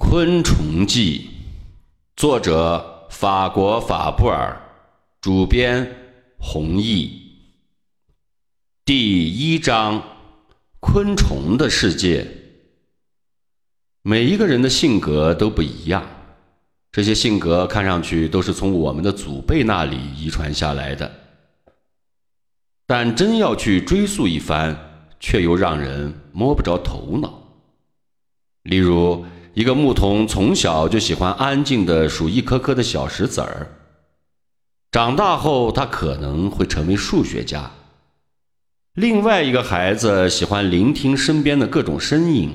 《昆虫记》，作者法国法布尔，主编弘毅。第一章：昆虫的世界。每一个人的性格都不一样，这些性格看上去都是从我们的祖辈那里遗传下来的，但真要去追溯一番，却又让人摸不着头脑。例如，一个牧童从小就喜欢安静的数一颗颗的小石子儿，长大后他可能会成为数学家。另外一个孩子喜欢聆听身边的各种声音，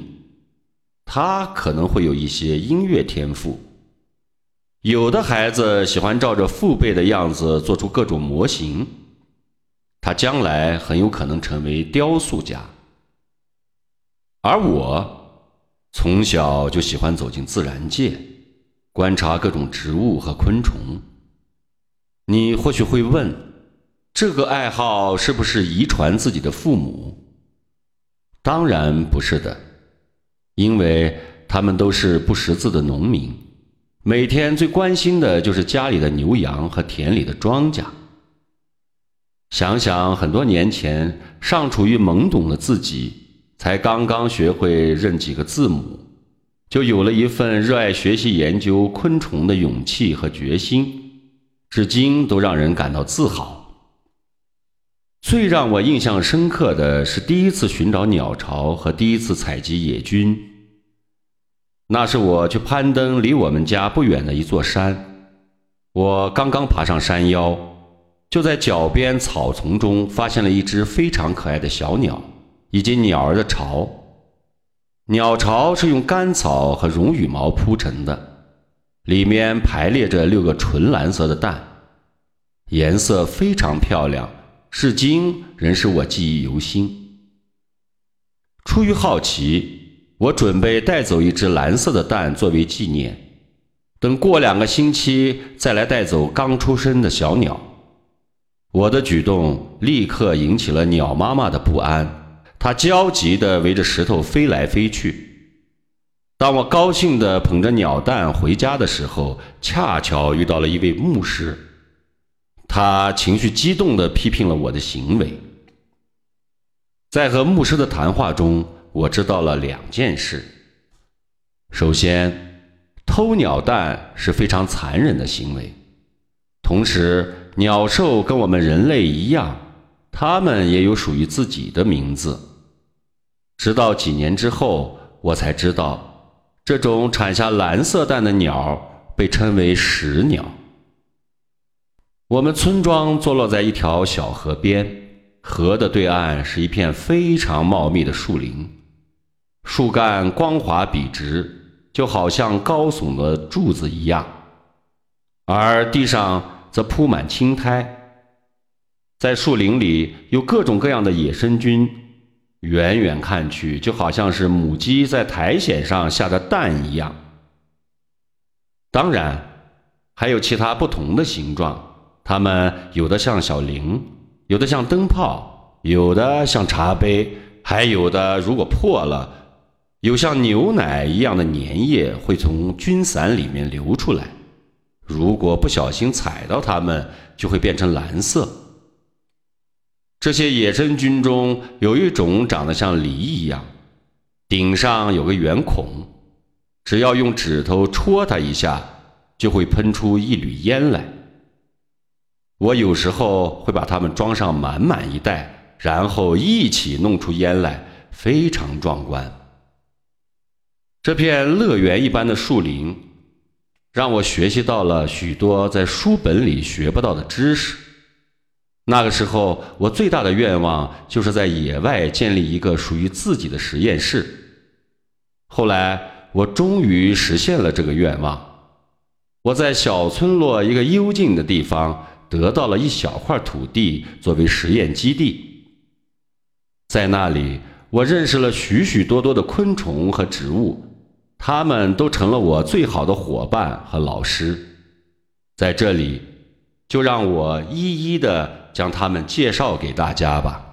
他可能会有一些音乐天赋。有的孩子喜欢照着父辈的样子做出各种模型，他将来很有可能成为雕塑家。而我。从小就喜欢走进自然界，观察各种植物和昆虫。你或许会问，这个爱好是不是遗传自己的父母？当然不是的，因为他们都是不识字的农民，每天最关心的就是家里的牛羊和田里的庄稼。想想很多年前，尚处于懵懂的自己。才刚刚学会认几个字母，就有了一份热爱学习研究昆虫的勇气和决心，至今都让人感到自豪。最让我印象深刻的是第一次寻找鸟巢和第一次采集野菌。那是我去攀登离我们家不远的一座山，我刚刚爬上山腰，就在脚边草丛中发现了一只非常可爱的小鸟。以及鸟儿的巢，鸟巢是用干草和绒羽毛铺成的，里面排列着六个纯蓝色的蛋，颜色非常漂亮，至今仍是我记忆犹新。出于好奇，我准备带走一只蓝色的蛋作为纪念，等过两个星期再来带走刚出生的小鸟。我的举动立刻引起了鸟妈妈的不安。他焦急地围着石头飞来飞去。当我高兴地捧着鸟蛋回家的时候，恰巧遇到了一位牧师。他情绪激动地批评了我的行为。在和牧师的谈话中，我知道了两件事：首先，偷鸟蛋是非常残忍的行为；同时，鸟兽跟我们人类一样，它们也有属于自己的名字。直到几年之后，我才知道，这种产下蓝色蛋的鸟被称为石鸟。我们村庄坐落在一条小河边，河的对岸是一片非常茂密的树林，树干光滑笔直，就好像高耸的柱子一样，而地上则铺满青苔。在树林里有各种各样的野生菌。远远看去，就好像是母鸡在苔藓上下的蛋一样。当然，还有其他不同的形状，它们有的像小铃，有的像灯泡，有的像茶杯，还有的如果破了，有像牛奶一样的粘液会从菌伞里面流出来。如果不小心踩到它们，就会变成蓝色。这些野生菌中有一种长得像梨一样，顶上有个圆孔，只要用指头戳它一下，就会喷出一缕烟来。我有时候会把它们装上满满一袋，然后一起弄出烟来，非常壮观。这片乐园一般的树林，让我学习到了许多在书本里学不到的知识。那个时候，我最大的愿望就是在野外建立一个属于自己的实验室。后来，我终于实现了这个愿望。我在小村落一个幽静的地方得到了一小块土地作为实验基地。在那里，我认识了许许多多的昆虫和植物，它们都成了我最好的伙伴和老师。在这里，就让我一一的。将他们介绍给大家吧。